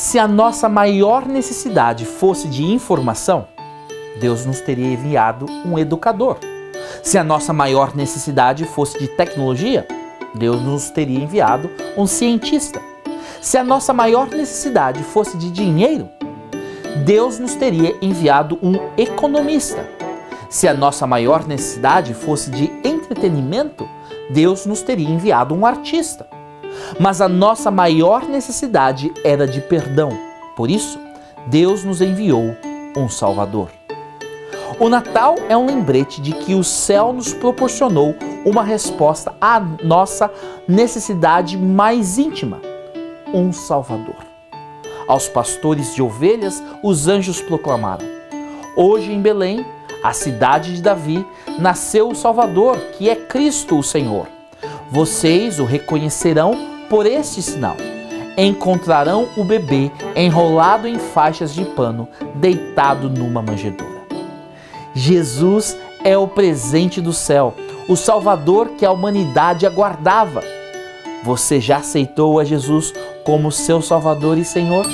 Se a nossa maior necessidade fosse de informação, Deus nos teria enviado um educador. Se a nossa maior necessidade fosse de tecnologia, Deus nos teria enviado um cientista. Se a nossa maior necessidade fosse de dinheiro, Deus nos teria enviado um economista. Se a nossa maior necessidade fosse de entretenimento, Deus nos teria enviado um artista. Mas a nossa maior necessidade era de perdão. Por isso, Deus nos enviou um Salvador. O Natal é um lembrete de que o céu nos proporcionou uma resposta à nossa necessidade mais íntima: um Salvador. Aos pastores de ovelhas, os anjos proclamaram: Hoje em Belém, a cidade de Davi, nasceu o Salvador, que é Cristo o Senhor. Vocês o reconhecerão por este sinal. Encontrarão o bebê enrolado em faixas de pano, deitado numa manjedoura. Jesus é o presente do céu, o Salvador que a humanidade aguardava. Você já aceitou a Jesus como seu Salvador e Senhor?